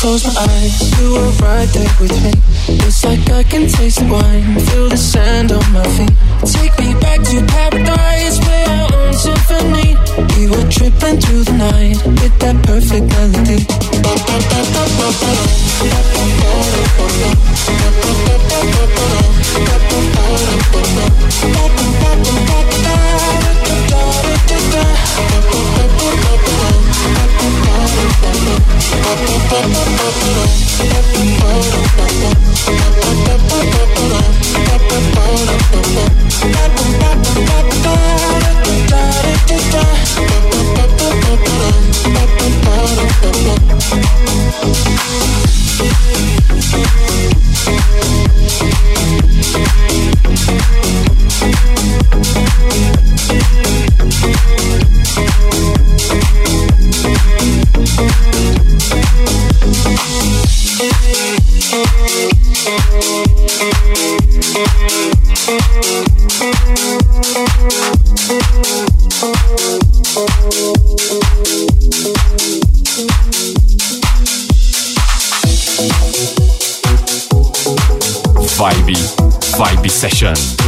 Close my eyes, you were right there with me. It's like I can taste the wine, feel the sand on my feet. Take me back to paradise, play our own symphony. We were tripping through the night with that Session.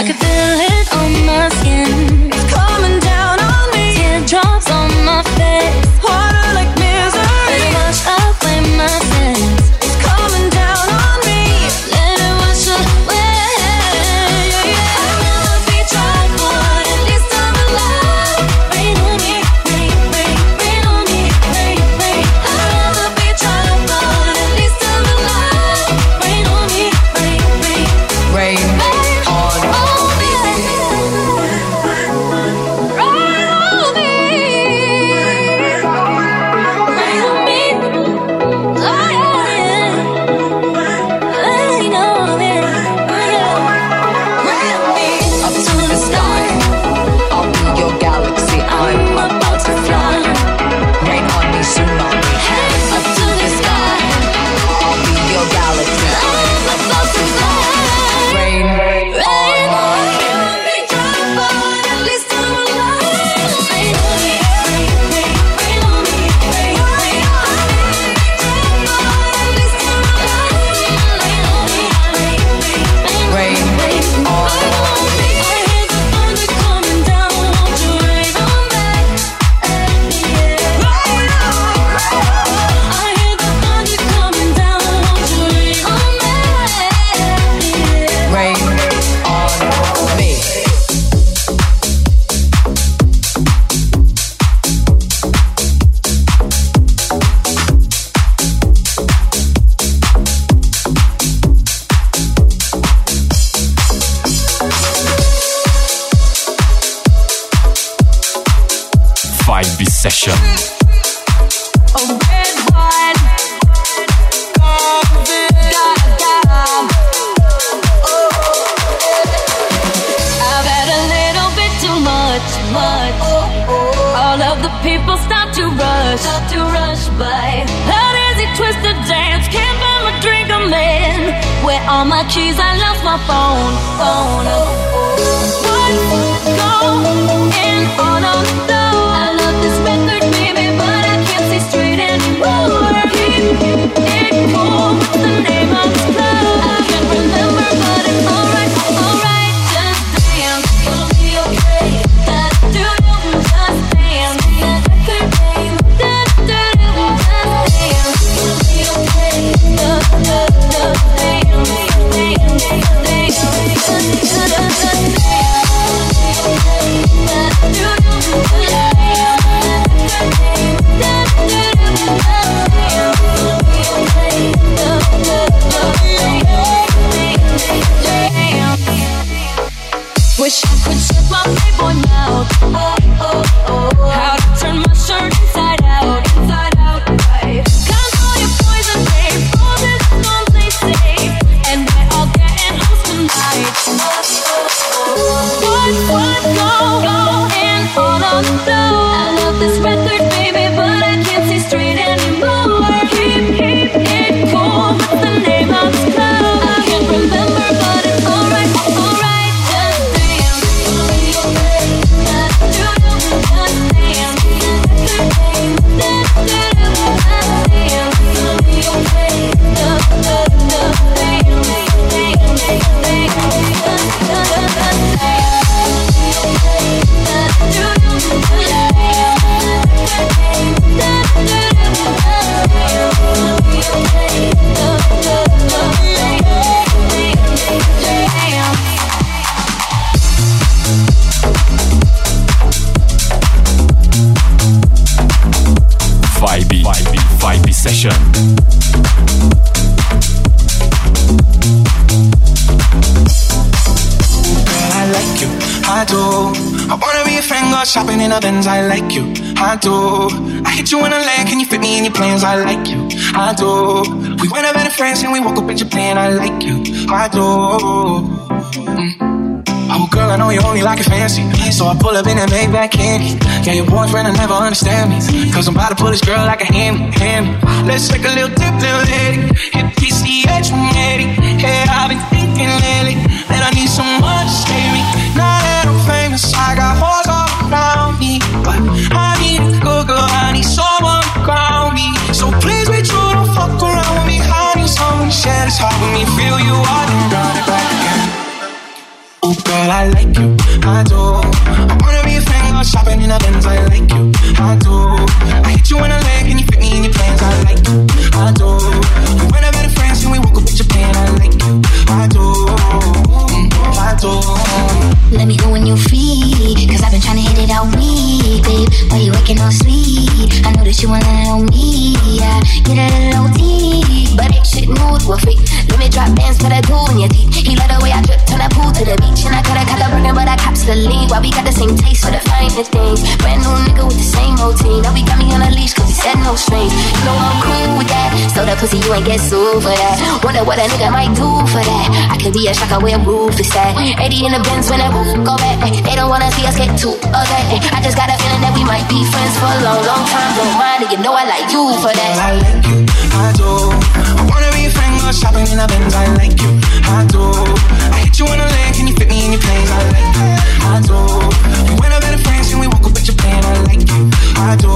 I could feel it. Vibe Session. I've had a little bit too much, much All of the people to rush, to rush by. Dance? Can't my drink, I'm in. Where all my keys? I lost my phone, phone. What go in on Oh, oh, oh. In. I like you, I do. I hit you in a land, can you fit me in your plans? I like you, I do. We went out better France and we woke up in Japan. I like you, I do. Mm. Oh, girl, I know you only like it fancy. So I pull up in that Maybach candy. Yeah, your boyfriend will never understand me. Cause I'm about to pull this girl like a hand, hand. Let's take a little dip, little lady. Hit PCH 180. Yeah, I've been thinking lately that I need someone to save me. Now that I'm famous, I got to this heart with me. Feel you all and run back again. Oh girl, I like you, I do. I wanna be a fan, go shopping in a Benz. I like you, I do. I hit you in a leg, and you fit me in your plans. I like you, I do. We went out better friends, and we woke up in Japan. I like you, I do, I do. Let me know when you're free. Cause I've been trying to hit it out weak, babe. Why you working all sweet? I know that you wanna know me. Yeah, get mood freak. Let me drop bands, put a tool in your teeth. He love the way lead. Why we got the same taste for the finer things. Brand new nigga with the same routine. Now we got me on a leash, cause he said no strings. You know I'm cool with that. So the pussy, you ain't get sued for that. Wonder what a nigga might do for that. I could be a shocker where roof is at. 80 in the Benz when that roof go back. They don't wanna see us get too ugly. I just got a feeling that we might be friends for a long, long time. Don't mind it, you know I like you for that. I like you, I do. I wanna be a friend, go shopping in a Benz. I like you, I do. I hit you in a leg, can you fit me in your plans? I like you, I do. We went out better friends and we woke up. I like you, I do.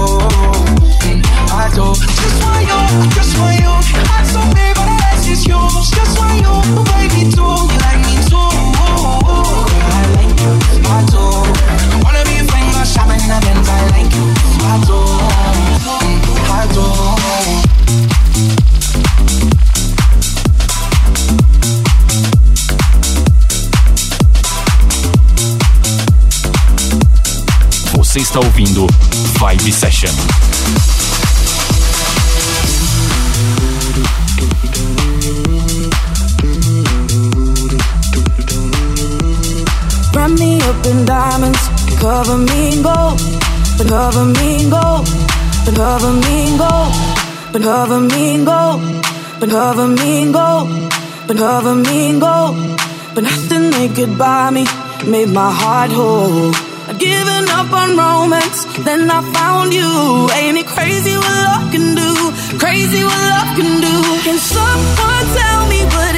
Mm, I do. Just you, just you. I'm so but. Just you, baby, too. You like me too. I like you, I do. I wanna be a shopping in Benz. I like you, I do. Mm, I do. Você está ouvindo Vibe Session. Wrap me up in diamonds, cover me in gold, cover me in gold, cover me in gold, cover me in gold, cover me in gold, cover me in gold, but nothing they could buy me made my heart whole. Up on romance, then I found you. Ain't it crazy what love can do? Crazy what love can do. Can someone tell me what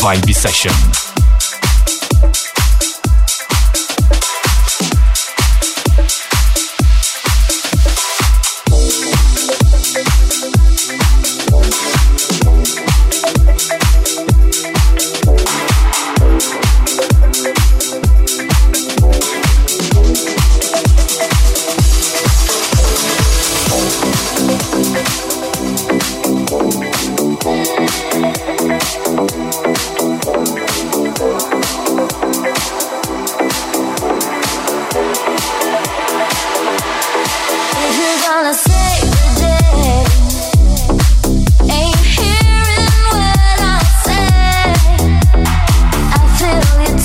Vibe Session.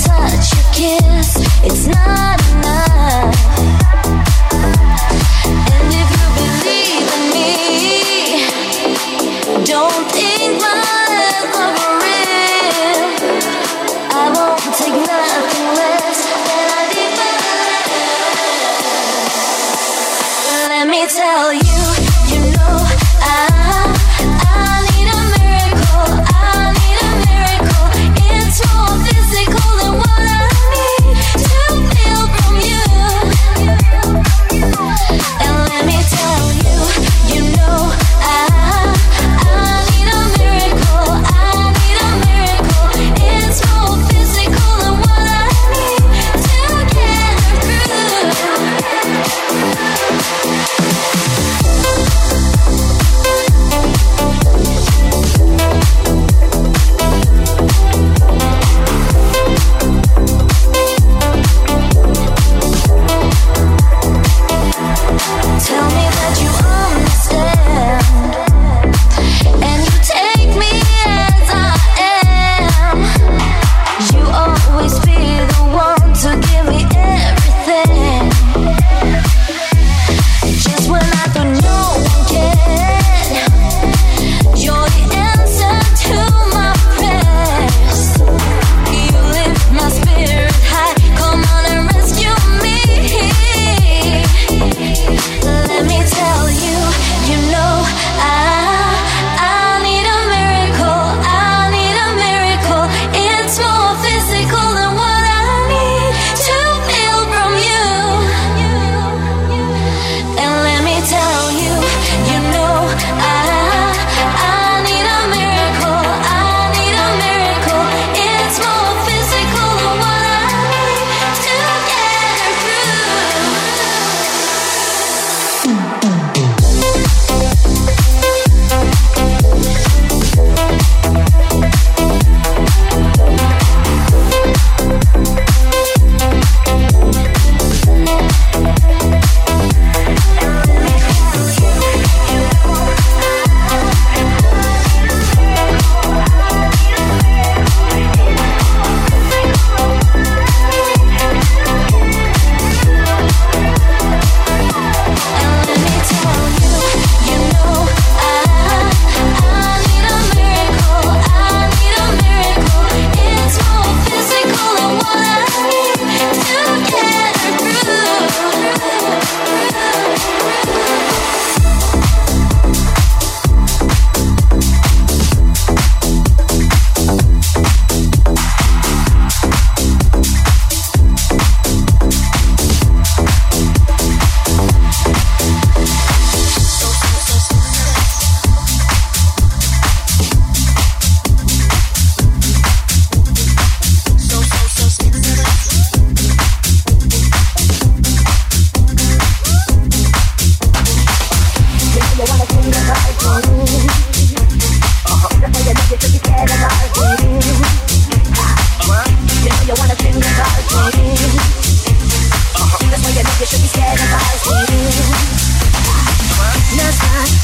touch, your kiss, it's not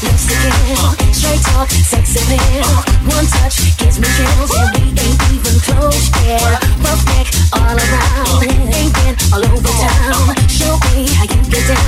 straight talk, sex appeal. One touch gives me chills, we ain't even close yet. Rough neck all around, ain't been all over town. Show me how you get down.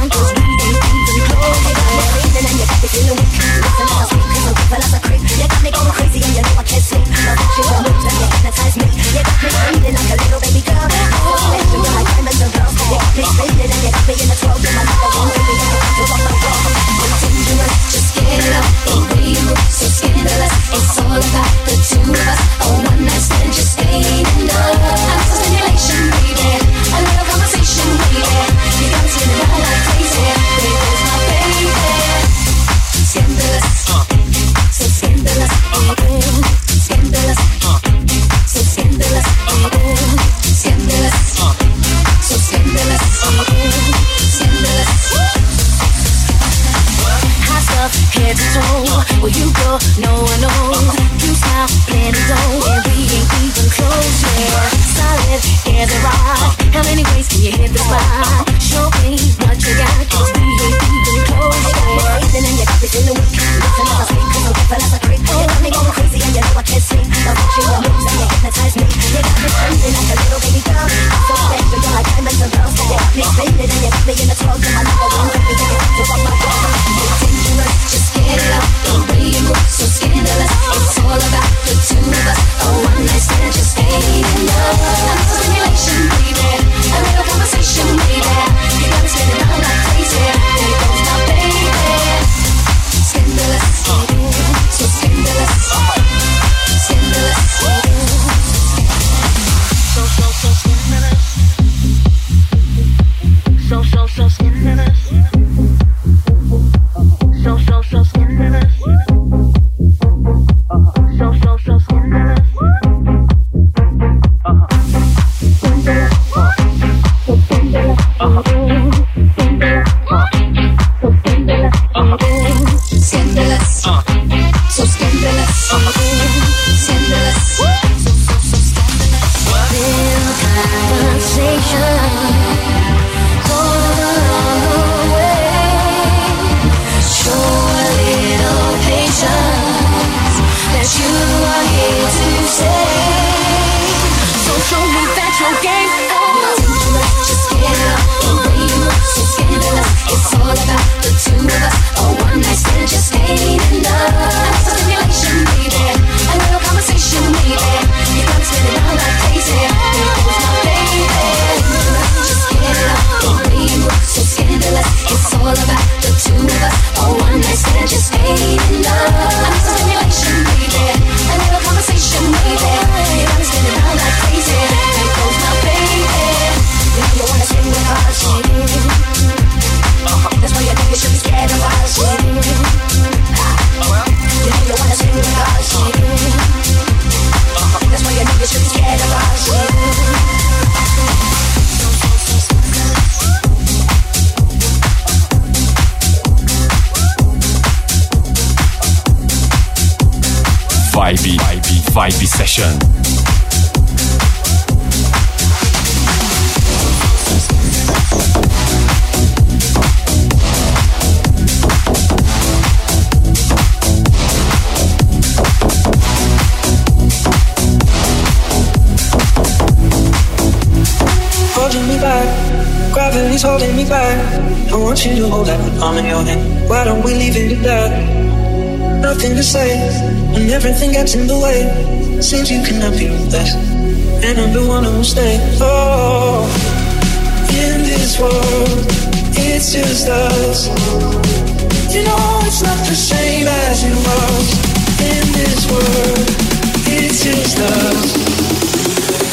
me back. I want you to hold that arm in your hand. Why don't we leave it at that? Nothing to say when everything gets in the way. Seems you cannot be with us, and I'm the one who'll stay. Oh, in this world, it's just us. You know it's not the same as it was. In this world, it's just us.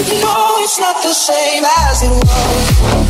You know it's not the same as it was.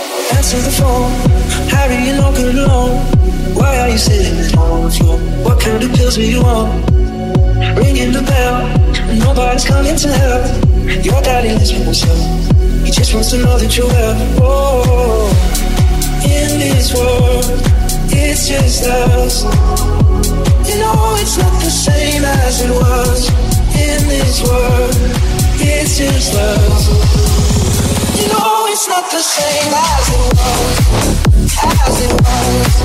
answer the phone. How do you not get along? Why are you sitting on the floor? What kind of pills were you on? Ringing the bell, nobody's coming to help. Your daddy lives with himself. He just wants to know that you're well. Oh, in this world, it's just us. You know it's not the same as it was. In this world, it's just us know it's not the same as it was, as it was.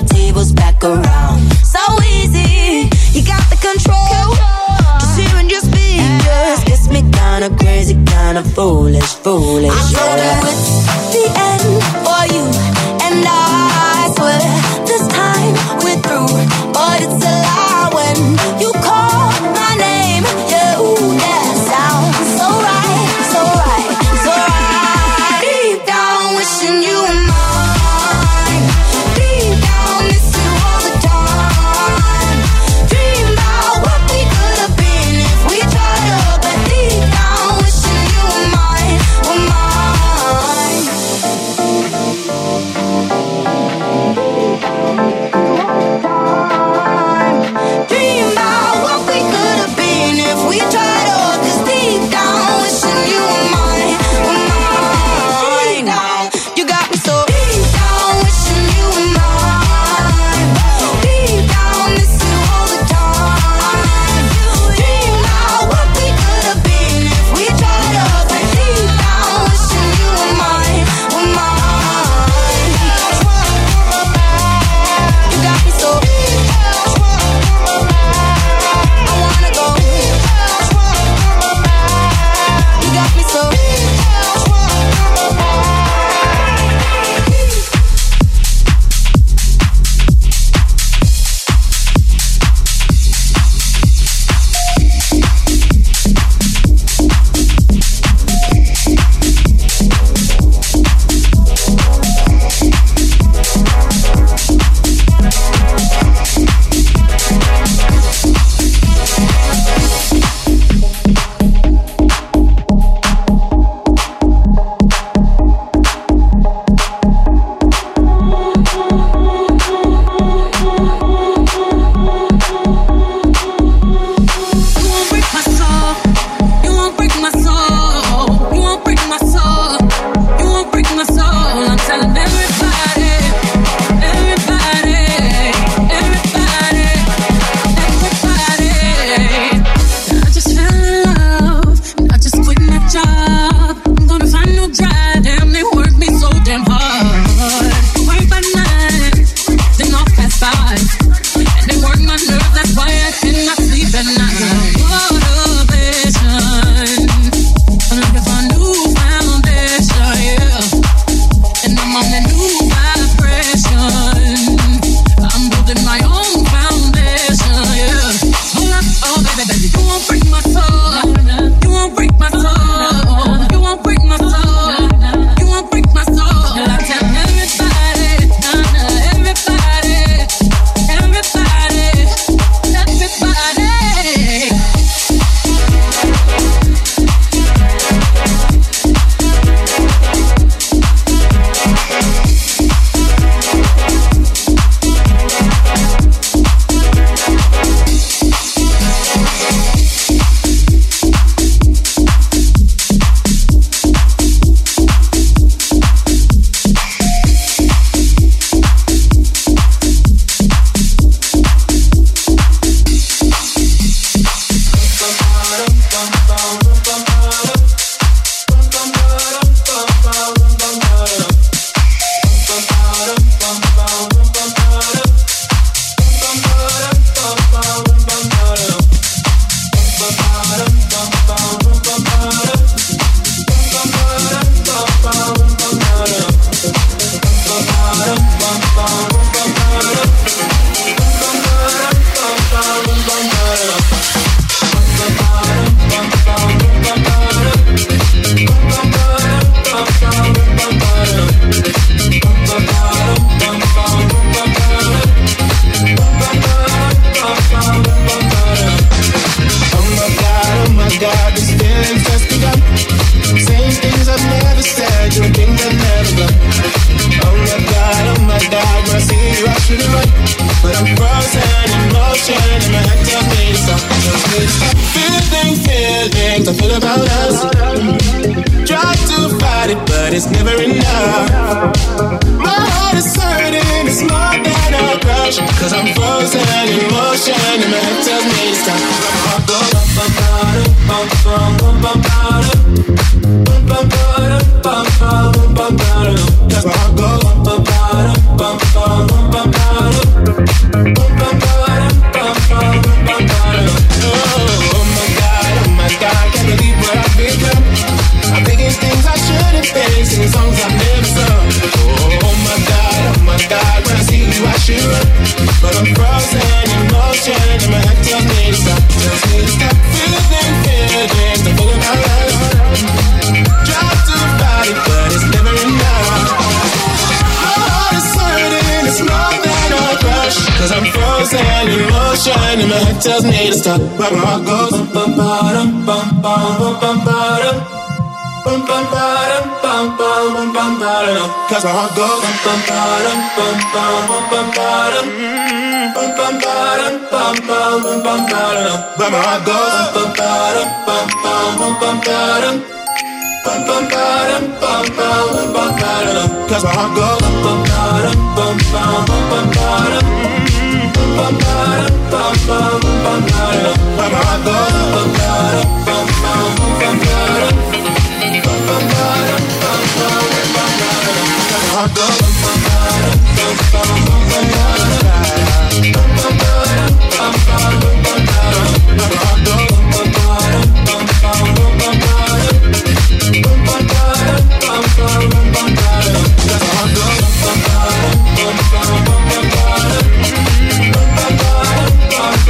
my tables back around. So easy, you got the control. control. Just hearing your speakers gets me kinda crazy, kinda foolish, foolish. I know that tells me to stop, but my heart goes bum bum bum bum bum bum bum bum bum bum bum bum bum bum Cause my heart goes bum bum bum bum bum bum bum bum bum bum bum bum bum bum But my heart goes bum bum bum bum bum bum Bum bum bum bum bum bum bum Cause my heart goes bum bum bum bum bum bum bum that's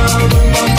love.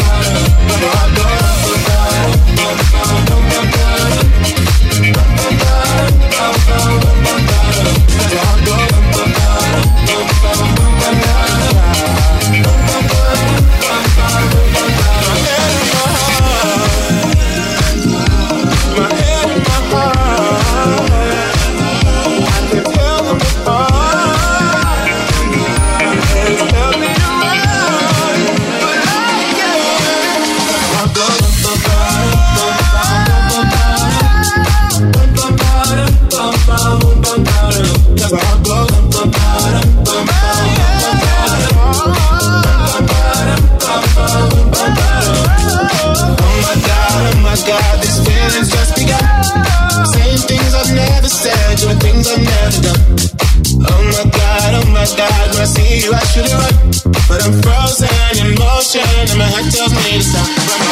I'm frozen in motion, and my heart tells me to stop.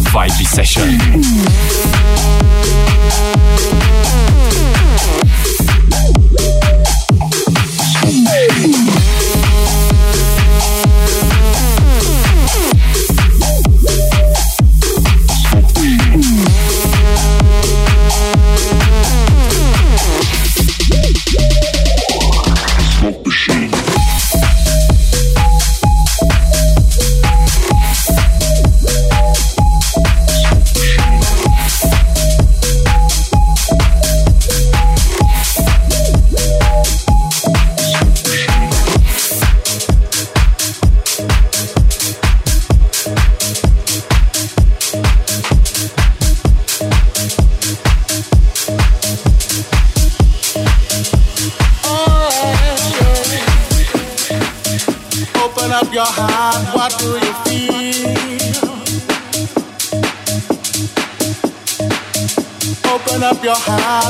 vibey session.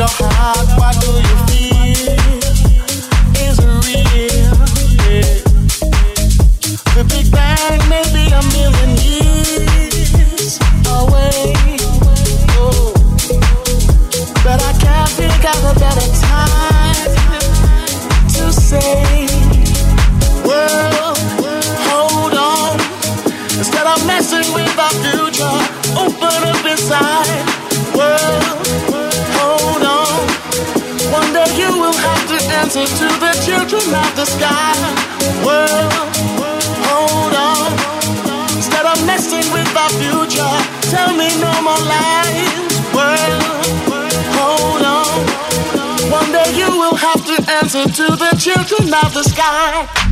up your heart, what do you feel? answer to the children of the sky. World, hold on. Instead of messing with our future, tell me no more lies. World, hold on. One day you will have to answer to the children of the sky.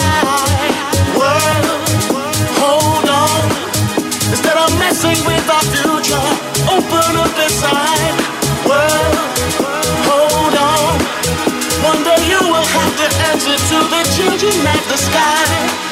left the sky.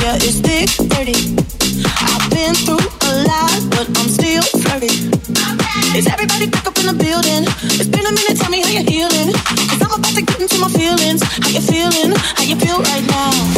Yeah, it's big dirty. I've been through a lot, but I'm still flirty. Is everybody back up in the building? It's been a minute, tell me how you're healing. Cause I'm about to get into my feelings. How you feeling? How you feel right now?